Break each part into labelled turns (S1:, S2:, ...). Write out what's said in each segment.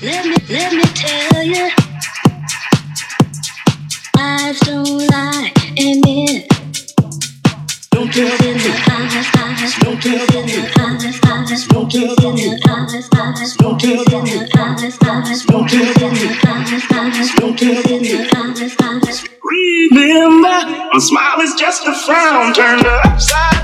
S1: Let me, let me tell you. Eyes don't lie, and it. Don't kill in the eyes, eyes. Don't kill in the eyes, eyes. Don't kill in the eyes, eyes. Don't kill in the eyes, eyes. Don't kill in the eyes, eyes. Don't.
S2: Remember, a smile is just a frown turned upside.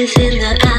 S1: live in the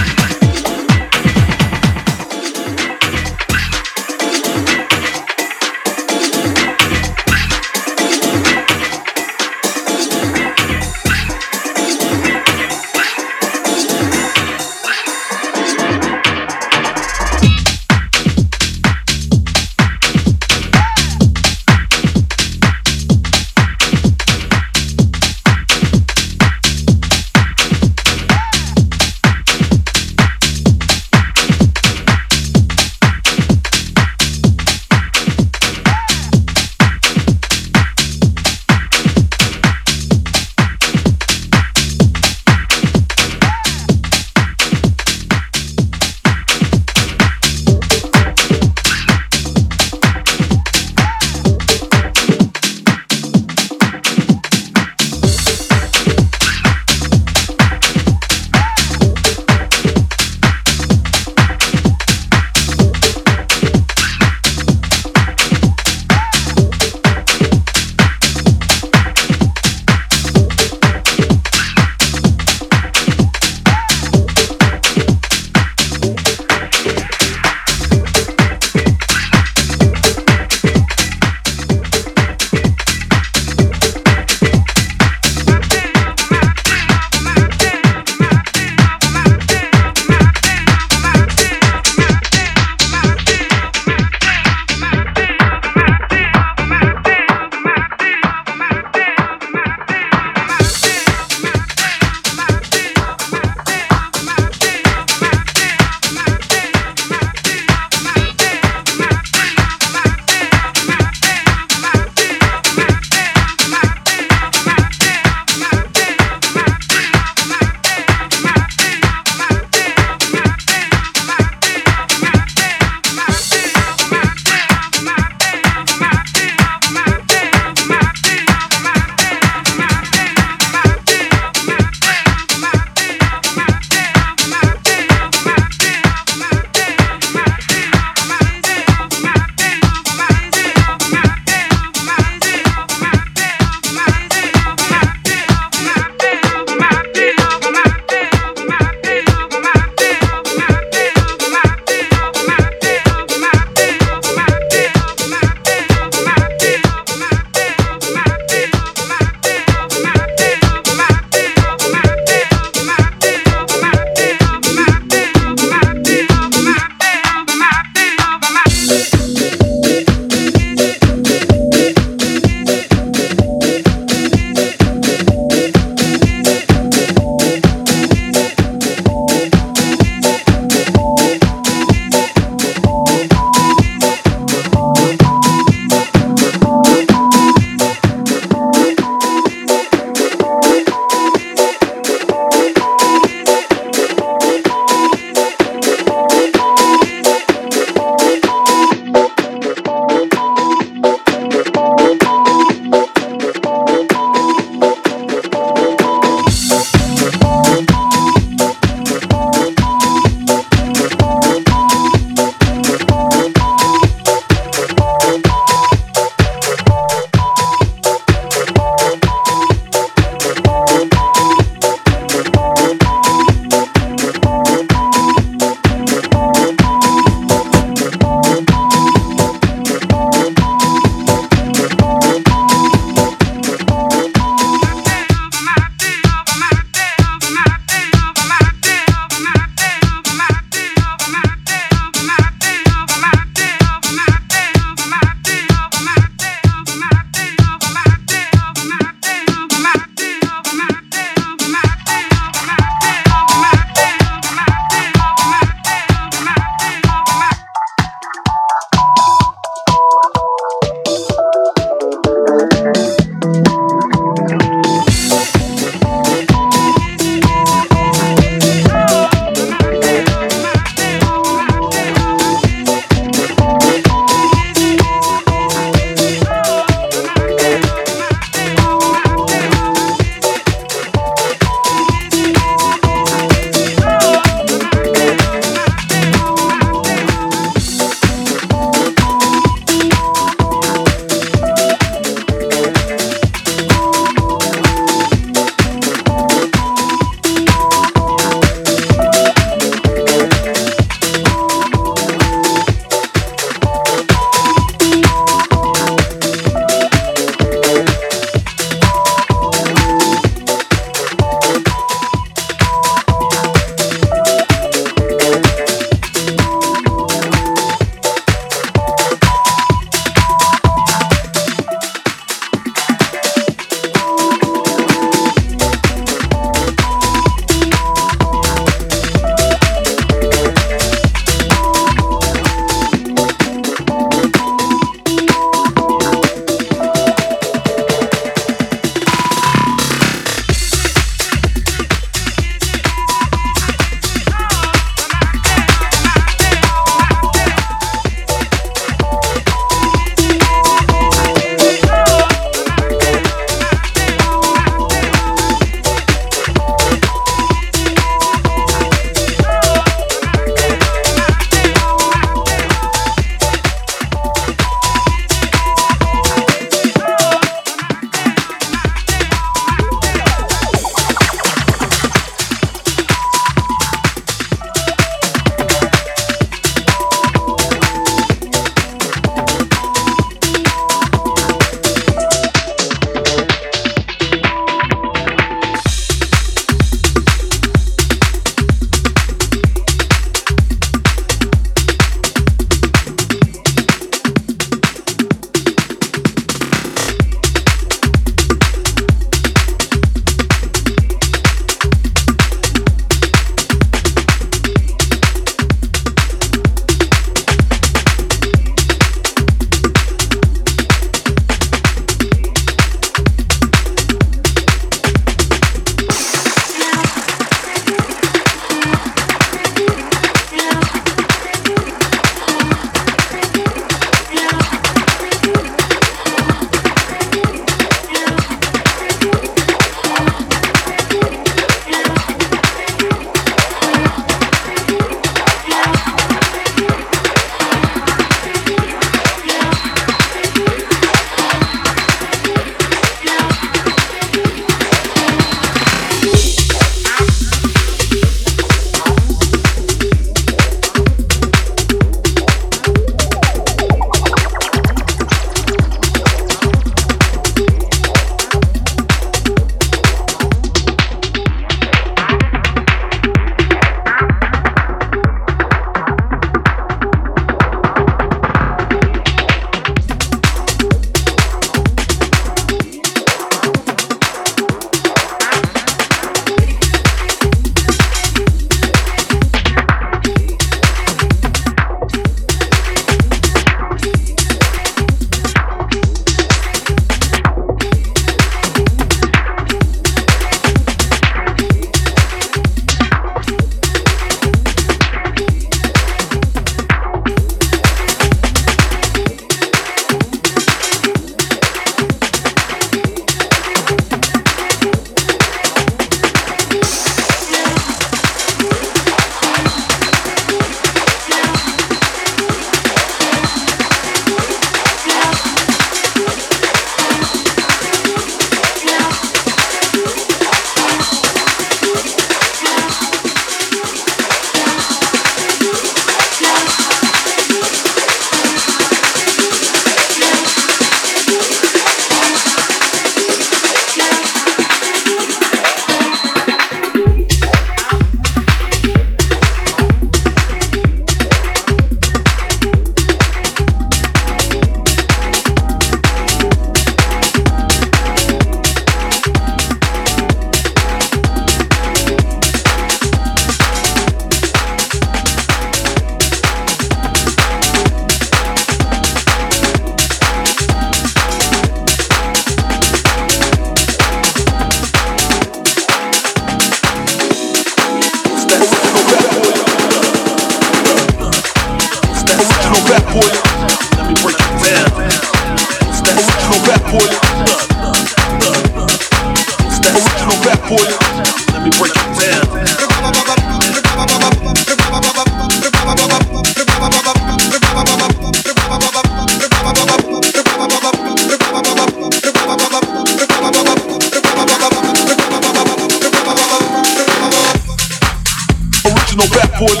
S2: Original bad backboard.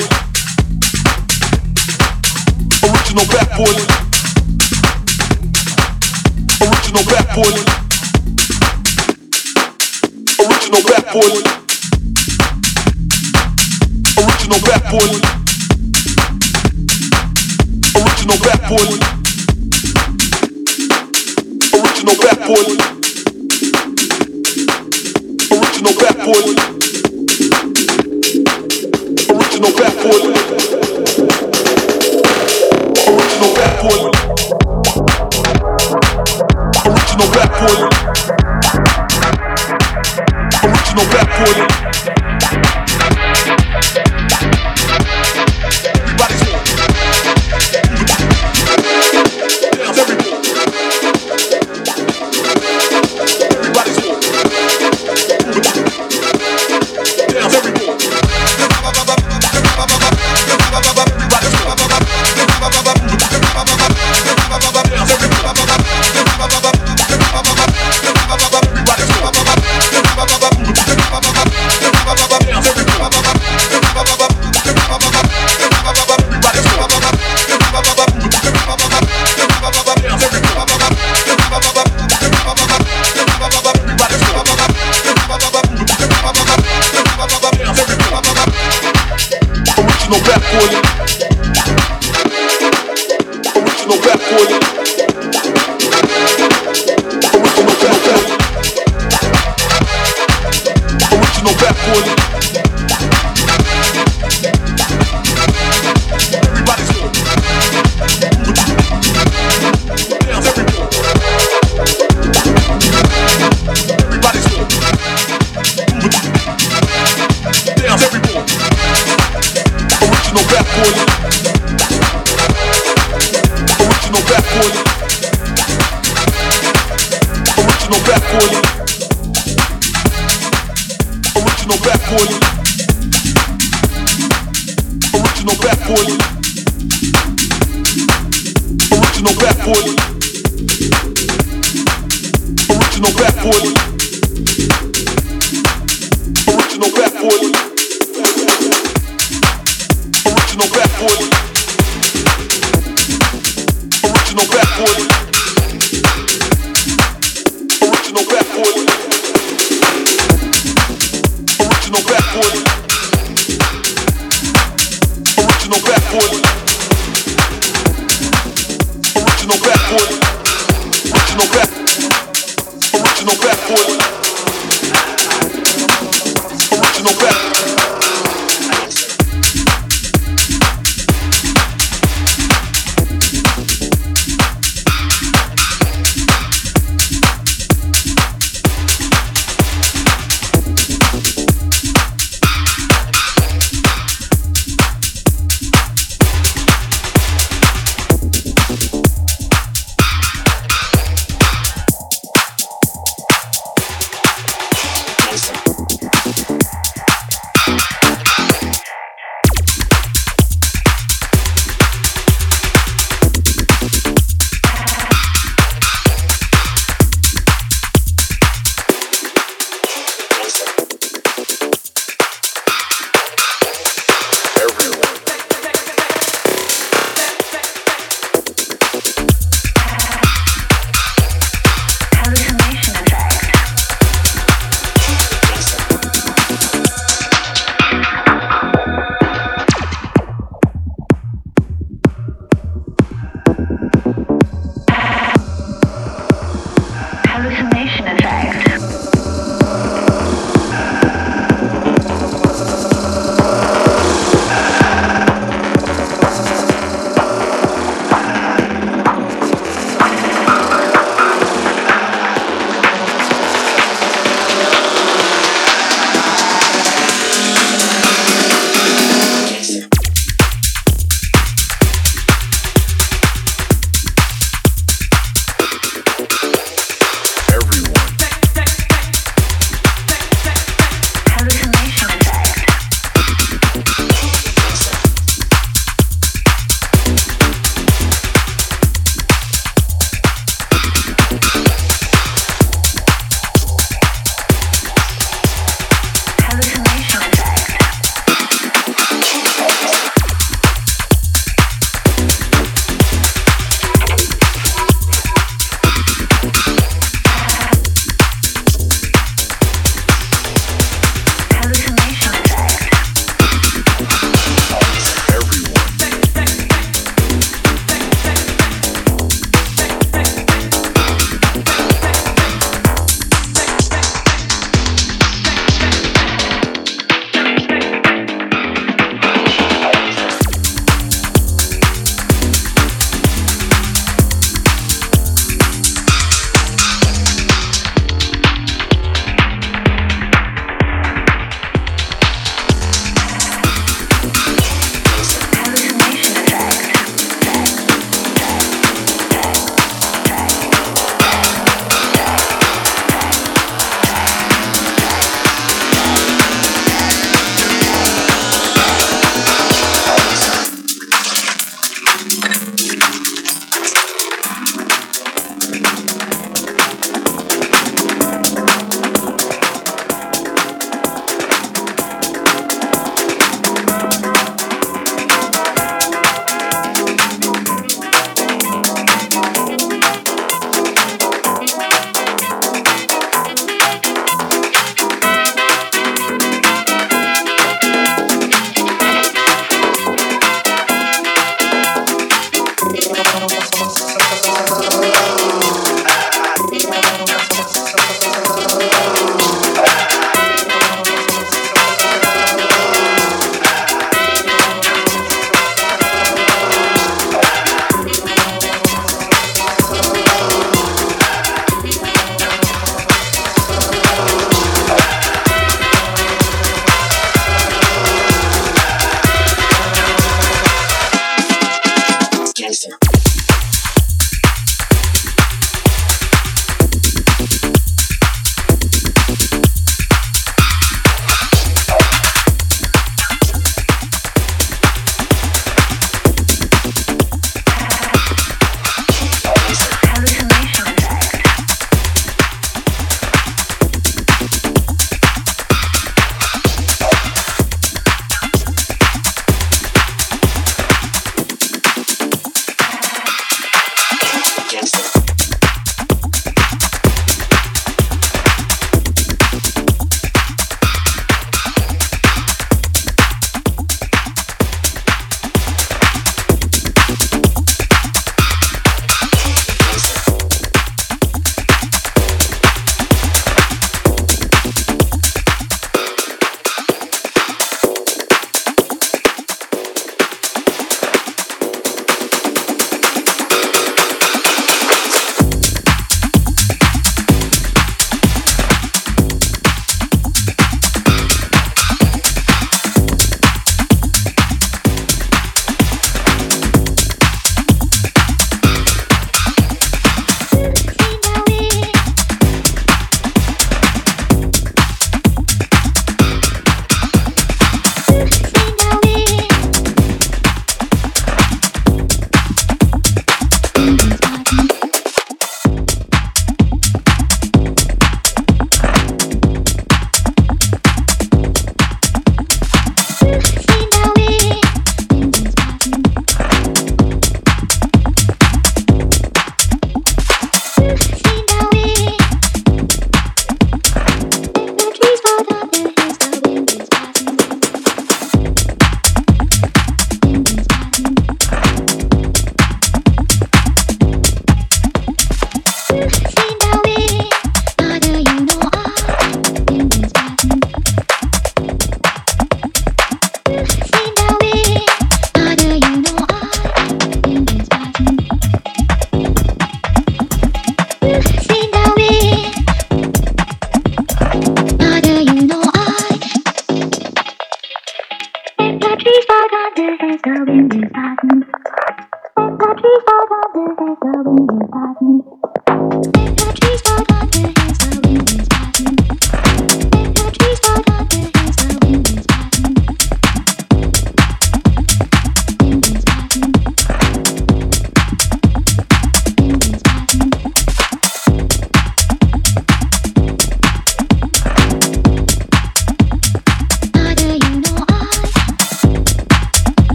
S2: Original bad backboard. Original bad backboard. Original bad backboard. Original bad backboard. Original bad backboard. Original bad backboard. Original bad backboard.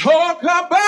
S3: Talk about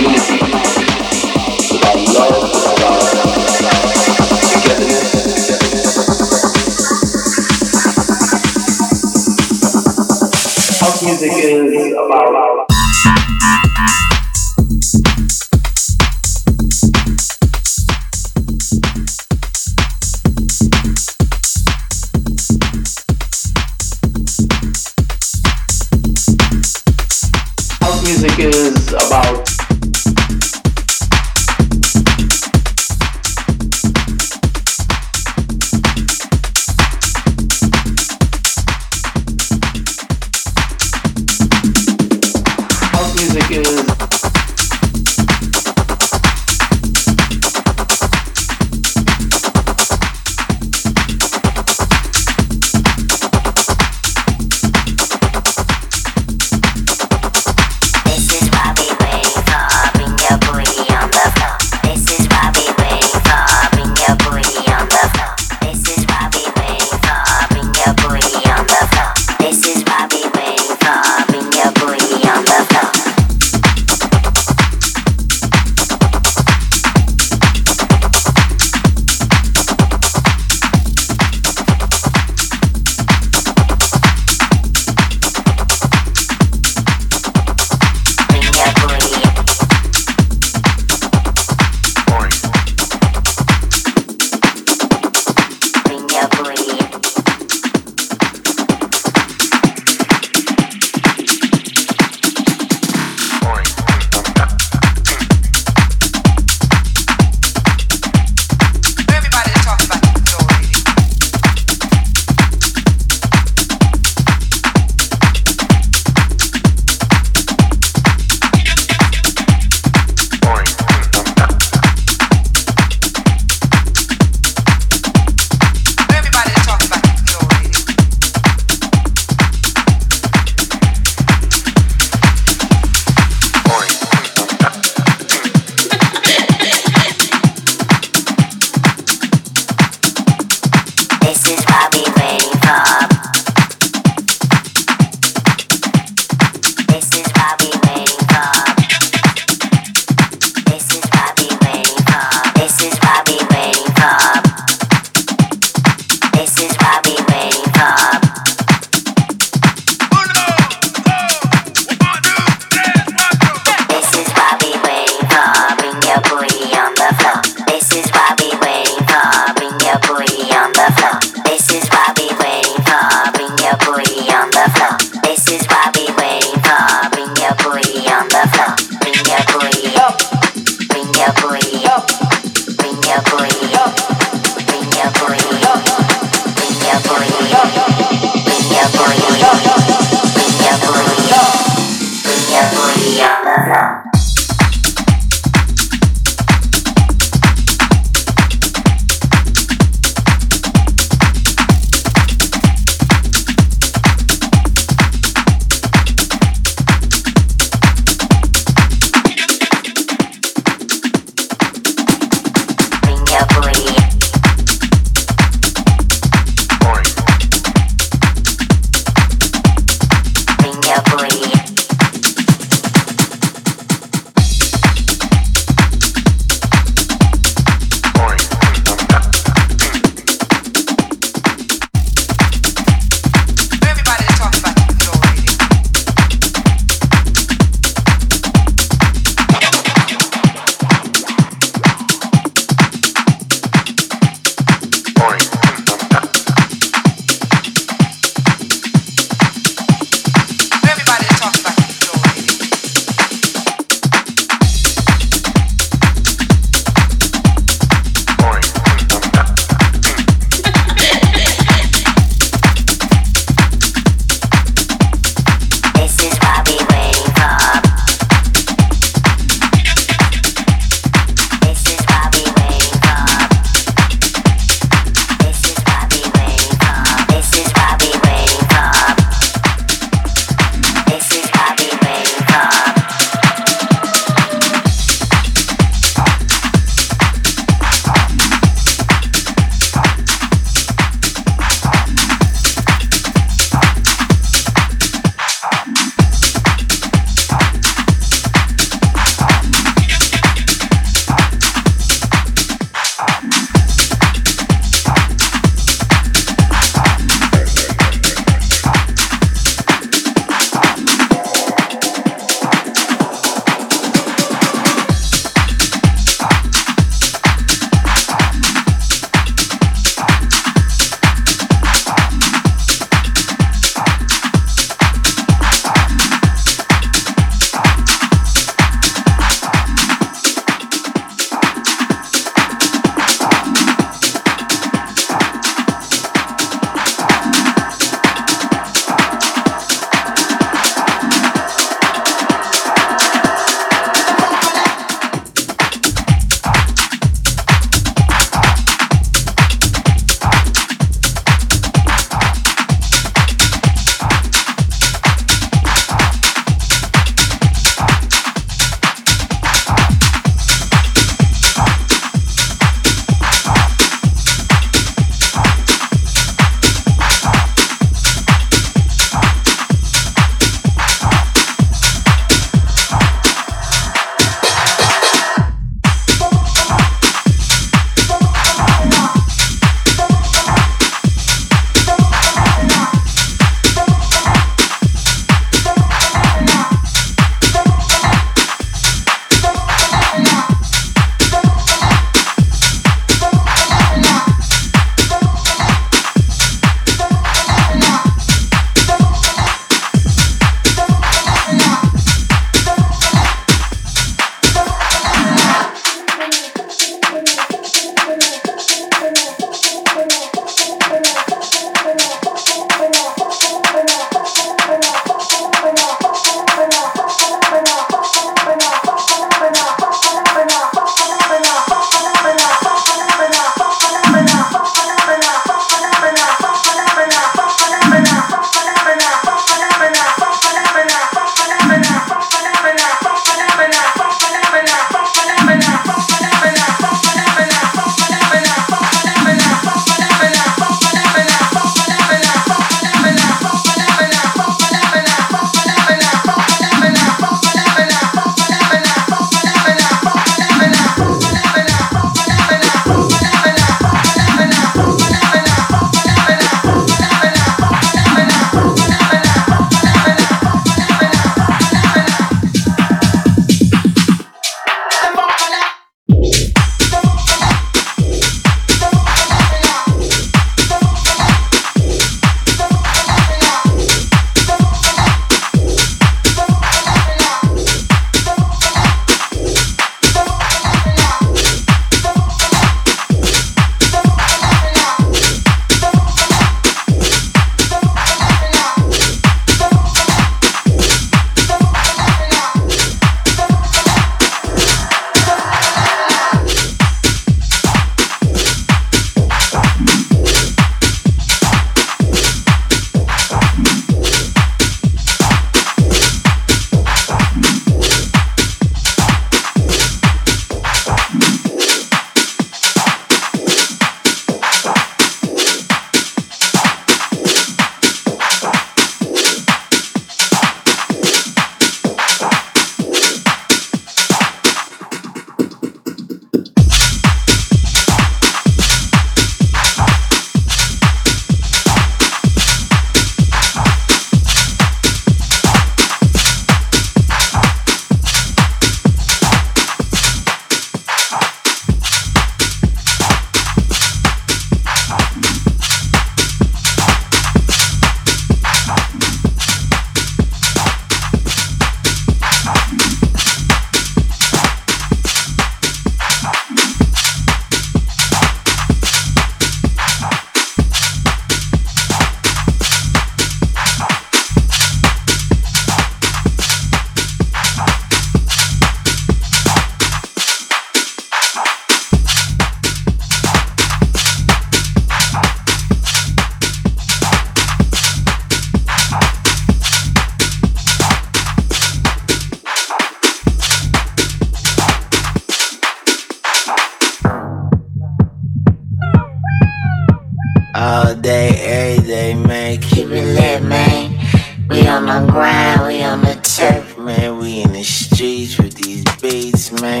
S4: me.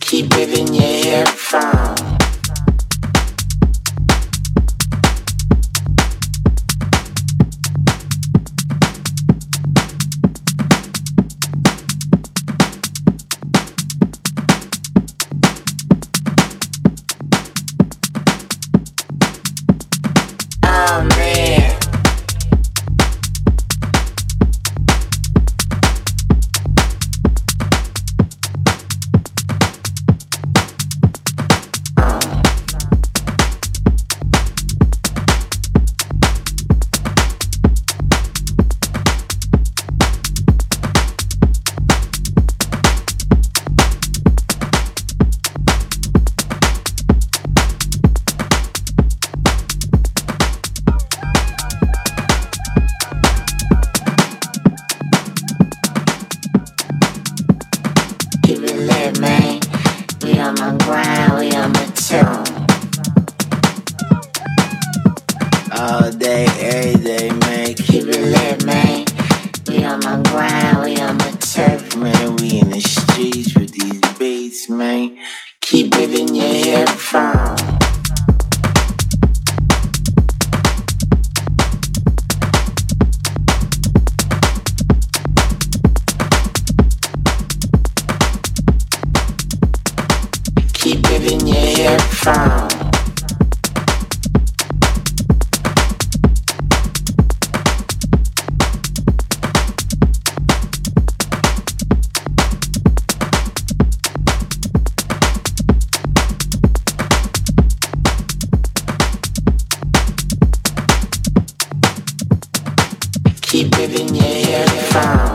S4: Keep it your hair from. living, yeah, yeah, found.